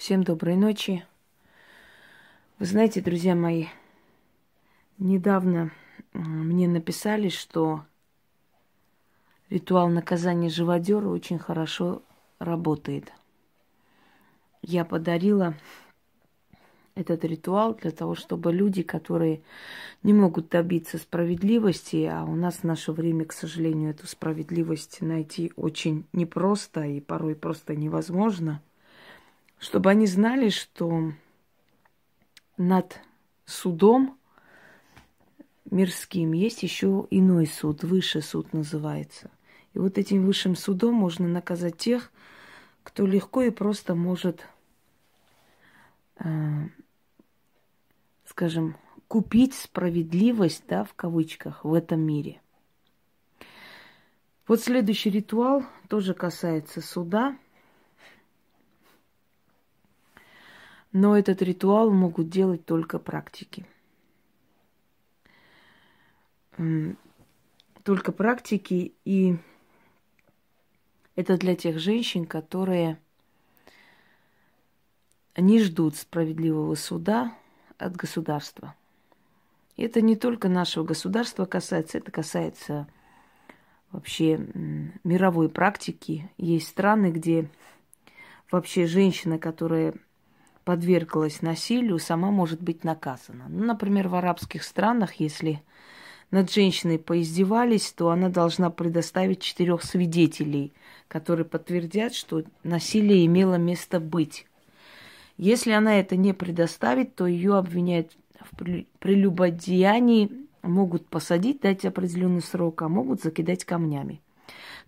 Всем доброй ночи. Вы знаете, друзья мои, недавно мне написали, что ритуал наказания живодера очень хорошо работает. Я подарила этот ритуал для того, чтобы люди, которые не могут добиться справедливости, а у нас в наше время, к сожалению, эту справедливость найти очень непросто и порой просто невозможно – чтобы они знали, что над судом мирским есть еще иной суд, высший суд называется. И вот этим высшим судом можно наказать тех, кто легко и просто может, э, скажем, купить справедливость, да, в кавычках, в этом мире. Вот следующий ритуал тоже касается суда – Но этот ритуал могут делать только практики. Только практики, и это для тех женщин, которые не ждут справедливого суда от государства. И это не только нашего государства касается, это касается вообще мировой практики. Есть страны, где вообще женщина, которая подверглась насилию, сама может быть наказана. Ну, например, в арабских странах, если над женщиной поиздевались, то она должна предоставить четырех свидетелей, которые подтвердят, что насилие имело место быть. Если она это не предоставит, то ее обвиняют в прелюбодеянии, могут посадить, дать определенный срок, а могут закидать камнями.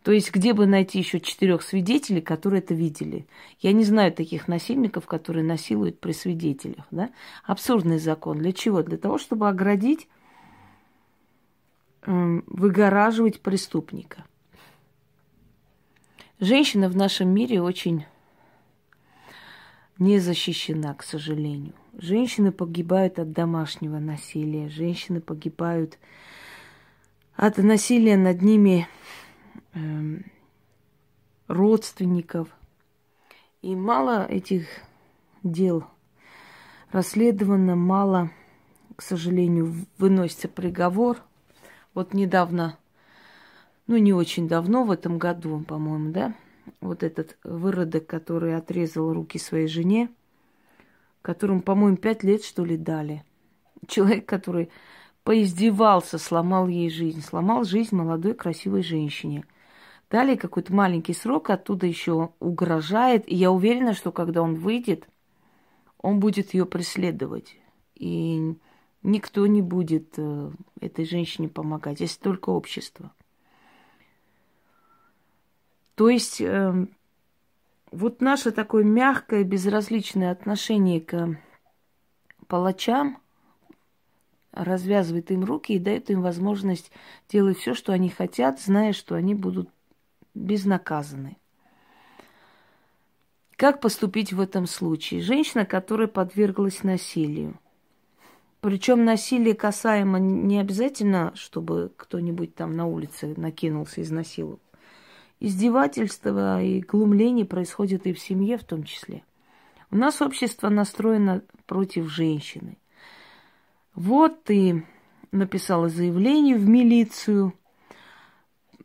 То есть где бы найти еще четырех свидетелей, которые это видели? Я не знаю таких насильников, которые насилуют при свидетелях. Да? Абсурдный закон. Для чего? Для того, чтобы оградить, эм, выгораживать преступника. Женщина в нашем мире очень не защищена, к сожалению. Женщины погибают от домашнего насилия, женщины погибают от насилия над ними Эм, родственников. И мало этих дел расследовано, мало, к сожалению, выносится приговор. Вот недавно, ну не очень давно, в этом году, по-моему, да, вот этот выродок, который отрезал руки своей жене, которому, по-моему, пять лет, что ли, дали. Человек, который поиздевался, сломал ей жизнь, сломал жизнь молодой красивой женщине – дали какой-то маленький срок, оттуда еще угрожает. И я уверена, что когда он выйдет, он будет ее преследовать. И никто не будет э, этой женщине помогать, если только общество. То есть э, вот наше такое мягкое, безразличное отношение к палачам развязывает им руки и дает им возможность делать все, что они хотят, зная, что они будут безнаказаны. Как поступить в этом случае? Женщина, которая подверглась насилию. Причем насилие касаемо не обязательно, чтобы кто-нибудь там на улице накинулся и изнасиловал. Издевательство и глумление происходит и в семье в том числе. У нас общество настроено против женщины. Вот ты написала заявление в милицию –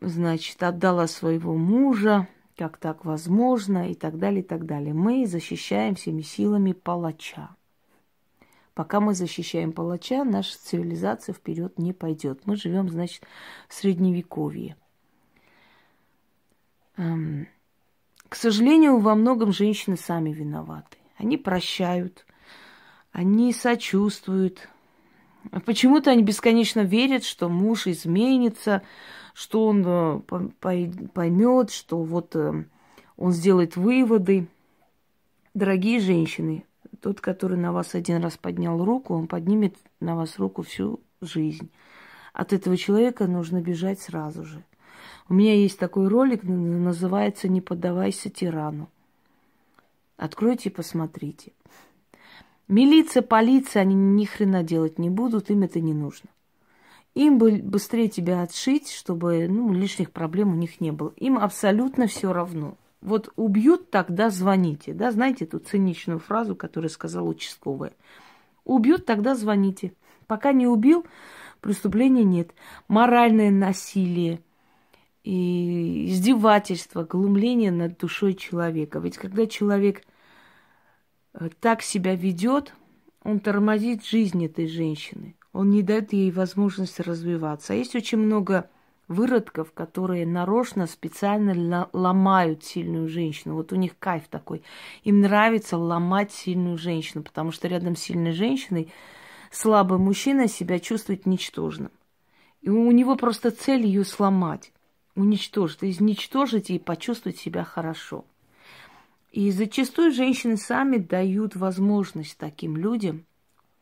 значит, отдала своего мужа, как так возможно, и так далее, и так далее. Мы защищаем всеми силами палача. Пока мы защищаем палача, наша цивилизация вперед не пойдет. Мы живем, значит, в средневековье. Эм, к сожалению, во многом женщины сами виноваты. Они прощают, они сочувствуют. Почему-то они бесконечно верят, что муж изменится, что он э, поймет, что вот э, он сделает выводы. Дорогие женщины, тот, который на вас один раз поднял руку, он поднимет на вас руку всю жизнь. От этого человека нужно бежать сразу же. У меня есть такой ролик, называется «Не поддавайся тирану». Откройте и посмотрите. Милиция, полиция, они ни хрена делать не будут, им это не нужно. Им бы быстрее тебя отшить, чтобы ну, лишних проблем у них не было. Им абсолютно все равно. Вот убьют, тогда звоните. Да, знаете эту циничную фразу, которую сказал участковая. Убьют, тогда звоните. Пока не убил, преступления нет. Моральное насилие и издевательство, глумление над душой человека. Ведь когда человек э, так себя ведет, он тормозит жизнь этой женщины. Он не дает ей возможности развиваться. А есть очень много выродков, которые нарочно, специально ломают сильную женщину. Вот у них кайф такой. Им нравится ломать сильную женщину, потому что рядом с сильной женщиной слабый мужчина себя чувствует ничтожным. И у него просто цель ее сломать, уничтожить, изничтожить и почувствовать себя хорошо. И зачастую женщины сами дают возможность таким людям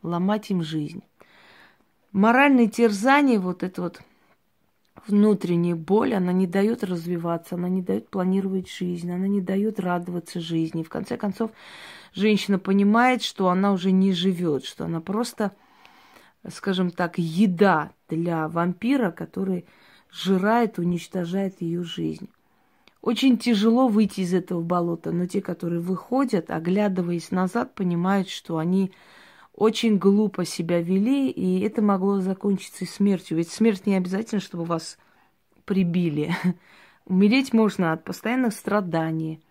ломать им жизнь. Моральное терзание, вот это вот внутренняя боль, она не дает развиваться, она не дает планировать жизнь, она не дает радоваться жизни. В конце концов, женщина понимает, что она уже не живет, что она просто, скажем так, еда для вампира, который жирает, уничтожает ее жизнь. Очень тяжело выйти из этого болота, но те, которые выходят, оглядываясь назад, понимают, что они очень глупо себя вели, и это могло закончиться смертью. Ведь смерть не обязательно, чтобы вас прибили. Умереть можно от постоянных страданий.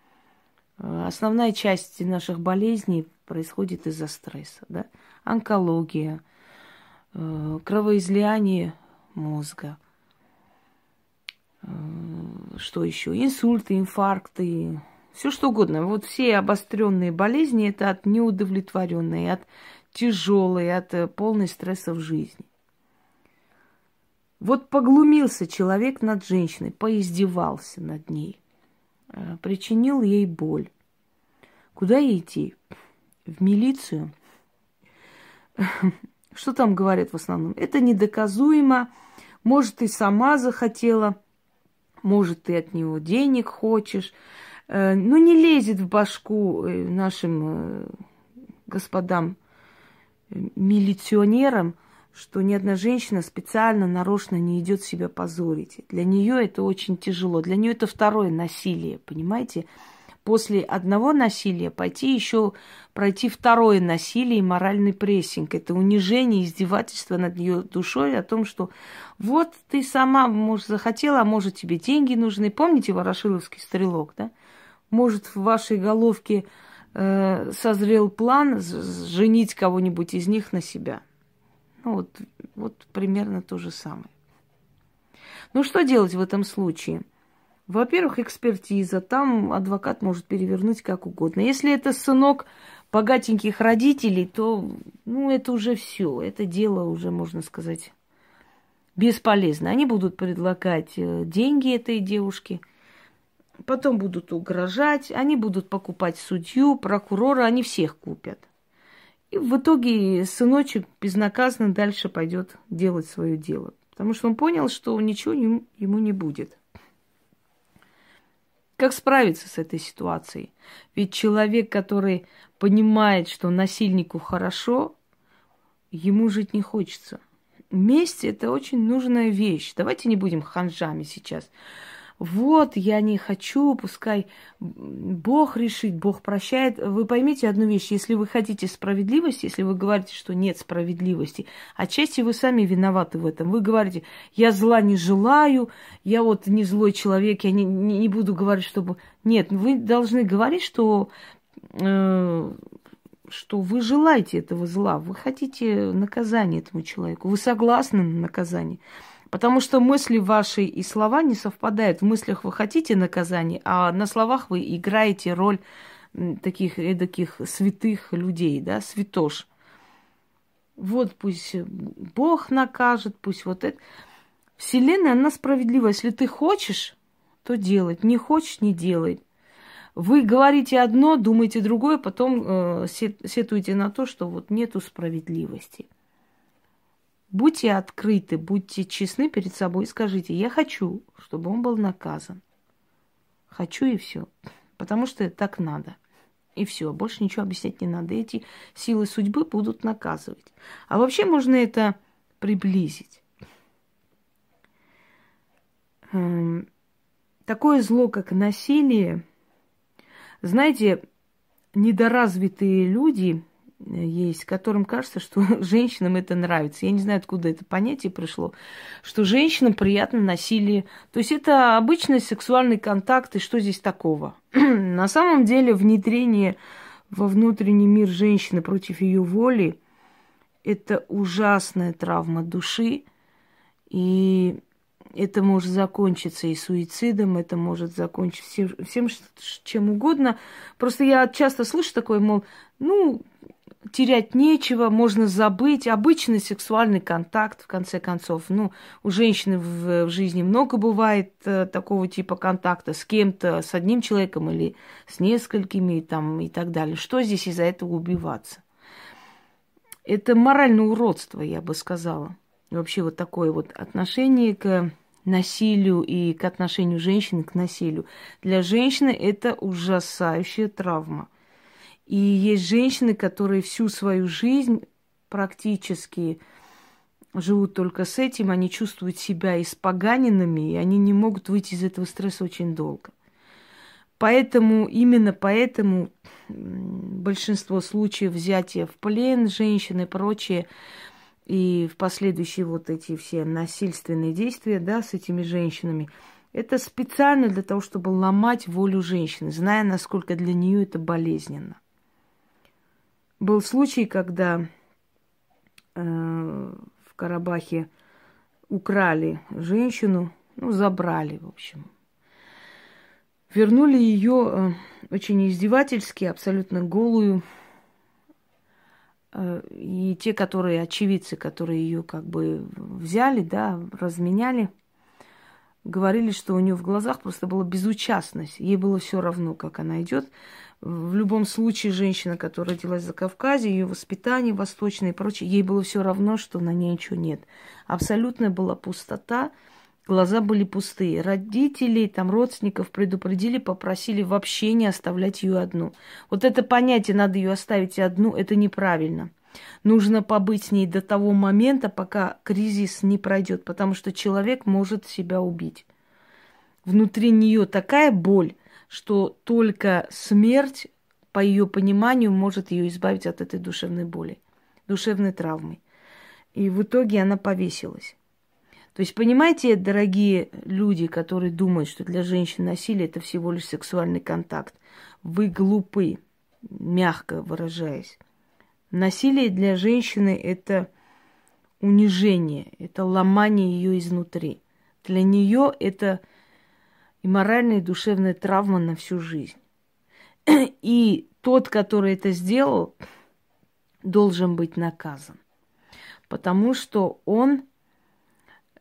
Основная часть наших болезней происходит из-за стресса. Да? Онкология, э, кровоизлияние мозга. Э, что еще? Инсульты, инфаркты, все что угодно. Вот все обостренные болезни это от неудовлетворенной, от тяжелый, от э, полной в жизни. Вот поглумился человек над женщиной, поиздевался над ней, э, причинил ей боль. Куда ей идти? В милицию? Что там говорят в основном? Это недоказуемо. Может, ты сама захотела, может, ты от него денег хочешь. Э, ну, не лезет в башку нашим господам милиционерам, что ни одна женщина специально, нарочно не идет себя позорить. Для нее это очень тяжело. Для нее это второе насилие, понимаете? После одного насилия пойти еще пройти второе насилие и моральный прессинг. Это унижение, издевательство над ее душой о том, что вот ты сама, может, захотела, а может, тебе деньги нужны. Помните Ворошиловский стрелок, да? Может, в вашей головке э, созрел план женить кого-нибудь из них на себя. Ну вот, вот примерно то же самое. Ну что делать в этом случае? Во-первых, экспертиза. Там адвокат может перевернуть как угодно. Если это сынок богатеньких родителей, то ну, это уже все. Это дело уже, можно сказать, бесполезно. Они будут предлагать э, деньги этой девушке – потом будут угрожать, они будут покупать судью, прокурора, они всех купят. И в итоге сыночек безнаказанно дальше пойдет делать свое дело. Потому что он понял, что ничего ему не будет. Как справиться с этой ситуацией? Ведь человек, который понимает, что насильнику хорошо, ему жить не хочется. Месть – это очень нужная вещь. Давайте не будем ханжами сейчас вот, я не хочу, пускай Бог решит, Бог прощает. Вы поймите одну вещь, если вы хотите справедливости, если вы говорите, что нет справедливости, отчасти вы сами виноваты в этом. Вы говорите, я зла не желаю, я вот не злой человек, я не, не, не буду говорить, чтобы... Нет, вы должны говорить, что э, что вы желаете этого зла, вы хотите наказания этому человеку, вы согласны на наказание. Потому что мысли ваши и слова не совпадают. В мыслях вы хотите наказания, а на словах вы играете роль таких эдаких святых людей, да, святош. Вот пусть Бог накажет, пусть вот это. Вселенная, она справедлива. Если ты хочешь, то делать. Не хочешь, не делай. Вы говорите одно, думаете другое, потом э, сетуете на то, что вот нету справедливости. Будьте открыты, будьте честны перед собой и скажите, я хочу, чтобы он был наказан. Хочу и все. Потому что так надо. И все, больше ничего объяснять не надо. Эти силы судьбы будут наказывать. А вообще можно это приблизить. Эм, такое зло, как насилие, Знаете, недоразвитые люди есть, которым кажется, что женщинам это нравится. Я не знаю, откуда это понятие пришло, что женщинам приятно насилие. То есть это обычный сексуальный контакт, и что здесь такого? На самом деле внедрение во внутренний мир женщины против ее воли – это ужасная травма души, и это может закончиться и суицидом, это может закончиться всем, всем чем угодно. Просто я часто слышу такое, мол, ну, терять нечего, можно забыть. Обычный сексуальный контакт, в конце концов. Ну, у женщины в, в жизни много бывает э, такого типа контакта с кем-то, с одним человеком или с несколькими там, и так далее. Что здесь из-за этого убиваться? Это моральное уродство, я бы сказала. Вообще вот такое вот отношение к насилию и к отношению женщины к насилию. Для женщины это ужасающая травма – и есть женщины, которые всю свою жизнь практически живут только с этим, они чувствуют себя испоганенными, и они не могут выйти из этого стресса очень долго. Поэтому, именно поэтому большинство случаев взятия в плен женщин и прочее, и в последующие вот эти все насильственные действия, да, с этими женщинами, это специально для того, чтобы ломать волю женщины, зная, насколько для нее это болезненно. Был случай, когда э, в Карабахе украли женщину, ну, забрали, в общем. Вернули ее э, очень издевательски, абсолютно голую. Э, и те, которые очевидцы, которые ее как бы взяли, да, разменяли, говорили, что у нее в глазах просто была безучастность. Ей было все равно, как она идет. В любом случае, женщина, которая родилась за Кавказе, ее воспитание восточное и прочее, ей было все равно, что на ней ничего нет. Абсолютная была пустота, глаза были пустые. Родители, там, родственников предупредили, попросили вообще не оставлять ее одну. Вот это понятие, надо ее оставить одну, это неправильно. Нужно побыть с ней до того момента, пока кризис не пройдет, потому что человек может себя убить. Внутри нее такая боль, что только смерть, по ее пониманию, может ее избавить от этой душевной боли, душевной травмы. И в итоге она повесилась. То есть, понимаете, дорогие люди, которые думают, что для женщин насилие это всего лишь сексуальный контакт, вы глупы, мягко выражаясь. Насилие для женщины это унижение, это ломание ее изнутри. Для нее это и моральная и душевная травма на всю жизнь. И тот, который это сделал, должен быть наказан. Потому что он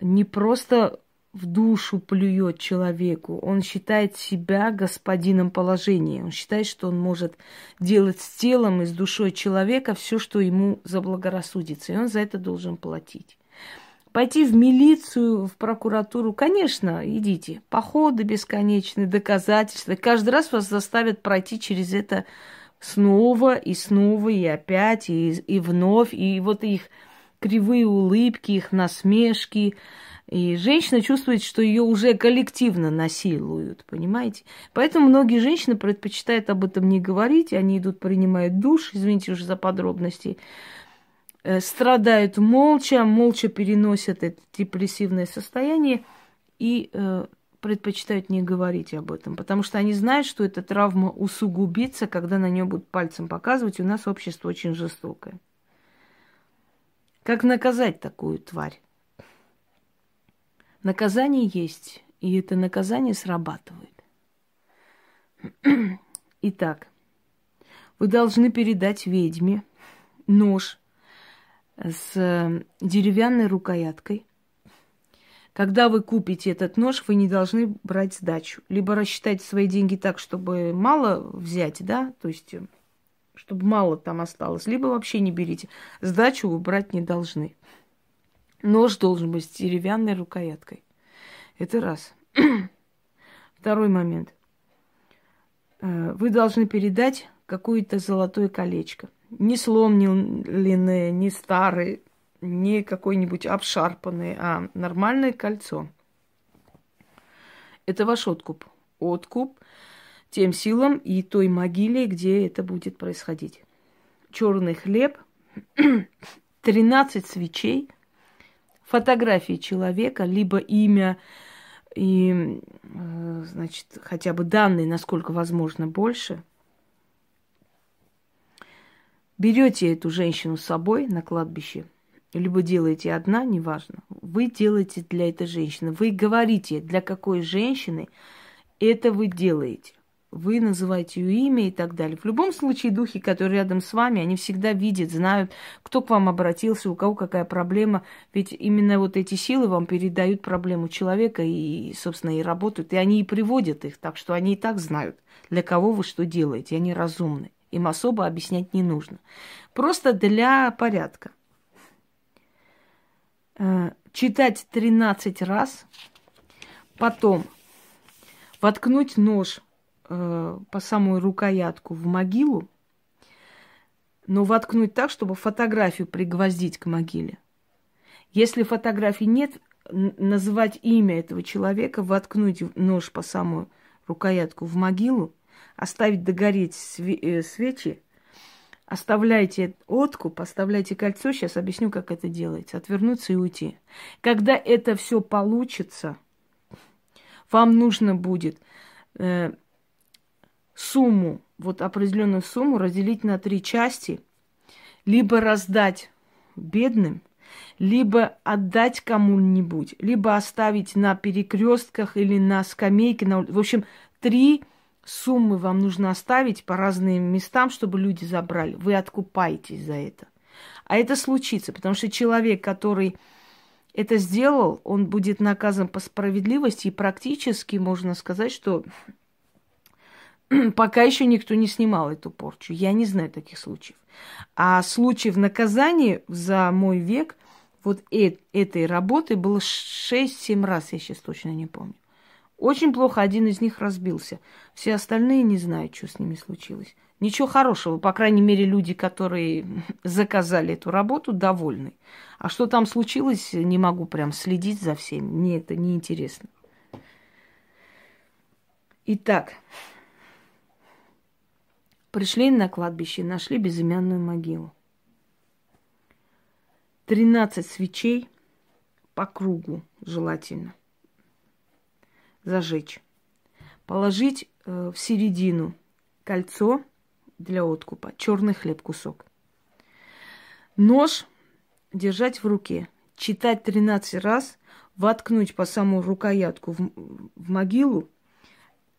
не просто в душу плюет человеку, он считает себя господином положения. Он считает, что он может делать с телом и с душой человека все, что ему заблагорассудится. И он за это должен платить. Пойти в милицию, в прокуратуру, конечно, идите. Походы бесконечные, доказательства. Каждый раз вас заставят пройти через это снова и снова, и опять, и, и вновь. И вот их кривые улыбки, их насмешки. И женщина чувствует, что ее уже коллективно насилуют, понимаете? Поэтому многие женщины предпочитают об этом не говорить, они идут, принимают душ, извините уже за подробности, Э, страдают молча, молча переносят это депрессивное состояние и э, предпочитают не говорить об этом, потому что они знают, что эта травма усугубится, когда на нее будут пальцем показывать. У нас общество очень жестокое. Как наказать такую тварь? Наказание есть, и это наказание срабатывает. Итак, вы должны передать ведьме нож с деревянной рукояткой. Когда вы купите этот нож, вы не должны брать сдачу. Либо рассчитайте свои деньги так, чтобы мало взять, да, то есть э, чтобы мало там осталось, либо вообще не берите. Сдачу вы брать не должны. Нож должен быть с деревянной рукояткой. Это раз. Второй момент. Э, вы должны передать какое-то золотое колечко не сломленные, не старые, не какой-нибудь обшарпанный, а нормальное кольцо. Это ваш откуп. Откуп тем силам и той могиле, где это будет происходить. Черный хлеб, 13 свечей, фотографии человека, либо имя и, э, значит, хотя бы данные, насколько возможно, больше. Берете эту женщину с собой на кладбище, либо делаете одна, неважно. Вы делаете для этой женщины. Вы говорите, для какой женщины это вы делаете вы называете ее имя и так далее. В любом случае, духи, которые рядом с вами, они всегда видят, знают, кто к вам обратился, у кого какая проблема. Ведь именно вот эти силы вам передают проблему человека и, собственно, и работают. И они и приводят их, так что они и так знают, для кого вы что делаете. Они разумны. Им особо объяснять не нужно. Просто для порядка. Э, читать 13 раз, потом воткнуть нож э, по самую рукоятку в могилу, но воткнуть так, чтобы фотографию пригвоздить к могиле. Если фотографии нет, называть имя этого человека, воткнуть нож по самую рукоятку в могилу, оставить догореть э, свечи, оставляйте откуп, оставляйте кольцо, сейчас объясню, как это делается, отвернуться и уйти. Когда это все получится, вам нужно будет э, сумму, вот определенную сумму разделить на три части, либо раздать бедным, либо отдать кому-нибудь, либо оставить на перекрестках или на скамейке. На... В общем, три суммы вам нужно оставить по разным местам, чтобы люди забрали. Вы откупаетесь за это. А это случится, потому что человек, который это сделал, он будет наказан по справедливости, и практически можно сказать, что пока еще никто не снимал эту порчу. Я не знаю таких случаев. А случаев наказания за мой век вот э этой работы было 6-7 раз, я сейчас точно не помню. Очень плохо один из них разбился. Все остальные не знают, что с ними случилось. Ничего хорошего. По крайней мере, люди, которые заказали эту работу, довольны. А что там случилось, не могу прям следить за всеми. Мне это не интересно. Итак, Пришли на кладбище, нашли безымянную могилу. Тринадцать свечей по кругу желательно зажечь. Положить э, в середину кольцо для откупа, черный хлеб кусок. Нож держать в руке, читать 13 раз, воткнуть по самую рукоятку в, в могилу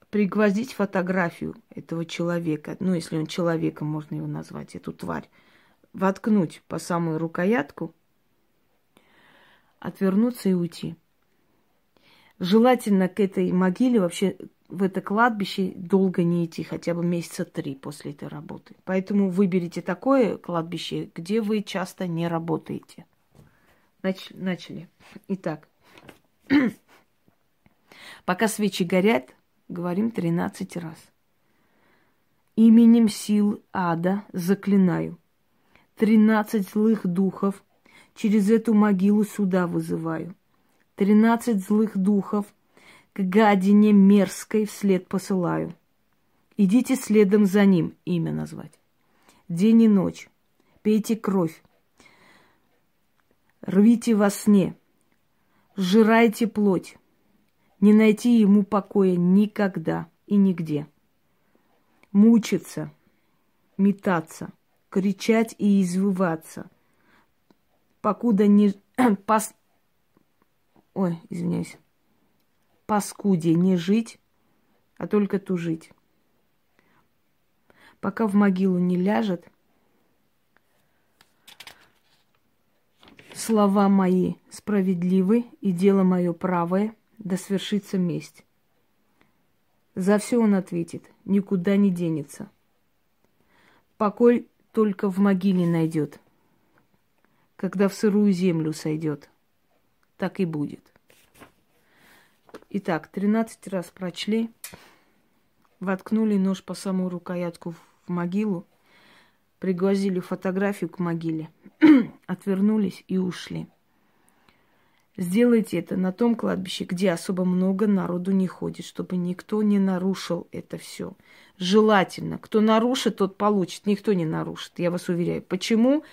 пригвоздить фотографию этого человека, ну, если он человеком, можно его назвать, эту тварь, воткнуть по самую рукоятку, отвернуться и уйти. Желательно к этой могиле, вообще в это кладбище долго не идти, хотя бы месяца три после этой работы. Поэтому выберите такое кладбище, где вы часто не работаете. Нач- начали. Итак, пока свечи горят, Говорим 13 раз. Именем сил ада заклинаю. Тринадцать злых духов через эту могилу сюда вызываю. Тринадцать злых духов к гадине мерзкой вслед посылаю. Идите следом за ним, имя назвать. День и ночь. Пейте кровь. Рвите во сне. Сжирайте плоть не найти ему покоя никогда и нигде. Мучиться, метаться, кричать и извиваться, покуда не... Пас... Ой, извиняюсь. Паскуде не жить, а только тужить. Пока в могилу не ляжет, слова мои справедливы и дело мое правое – да свершится месть. За все он ответит, никуда не денется. Покой только в могиле найдет, когда в сырую землю сойдет. Так и будет. Итак, тринадцать раз прочли, воткнули нож по самую рукоятку в могилу, пригвозили фотографию к могиле, отвернулись и ушли. Сделайте это на том кладбище, где особо много народу не ходит, чтобы никто не нарушил это все. Желательно. Кто нарушит, тот получит. Никто не нарушит, я вас уверяю. Почему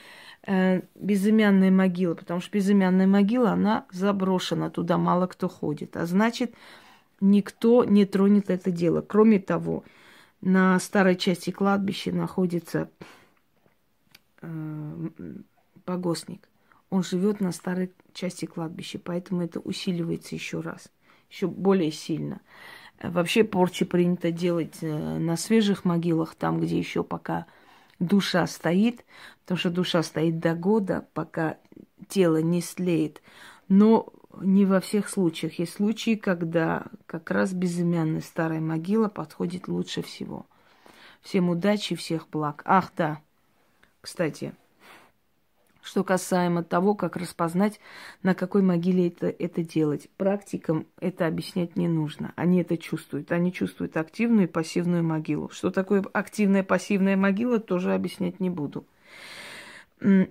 э, безымянная могила? Потому что безымянная могила, она заброшена, туда мало кто ходит. А значит, никто не тронет это дело. Кроме того, на старой части кладбища находится э, погостник. Он живет на старой части кладбища, поэтому это усиливается еще раз, еще более сильно. Вообще порчи принято делать э, на свежих могилах, там, где еще пока душа стоит, потому что душа стоит до года, пока тело не слеет. Но не во всех случаях. Есть случаи, когда как раз безымянная старая могила подходит лучше всего. Всем удачи, всех благ. Ах, да, кстати, что касаемо того, как распознать, на какой могиле это, это делать. Практикам это объяснять не нужно. Они это чувствуют. Они чувствуют активную и пассивную могилу. Что такое активная и пассивная могила, тоже объяснять не буду. Вы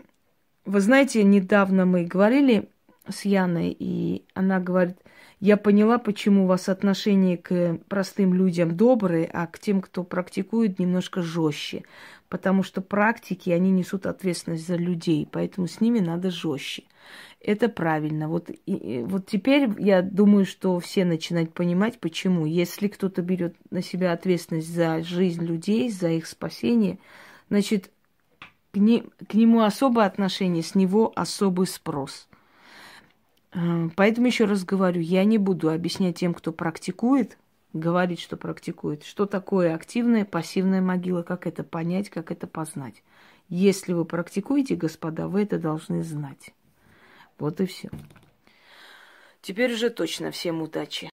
знаете, недавно мы говорили с Яной, и она говорит, я поняла, почему у вас отношение к простым людям добрые, а к тем, кто практикует, немножко жестче потому что практики, они несут ответственность за людей, поэтому с ними надо жестче. Это правильно. Вот, и, вот теперь я думаю, что все начинают понимать, почему. Если кто-то берет на себя ответственность за жизнь людей, за их спасение, значит, к, не, к нему особое отношение, с него особый спрос. Э, поэтому еще раз говорю, я не буду объяснять тем, кто практикует, говорит, что практикует. Что такое активная, пассивная могила, как это понять, как это познать. Если вы практикуете, господа, вы это должны знать. Вот и все. Теперь уже точно всем удачи.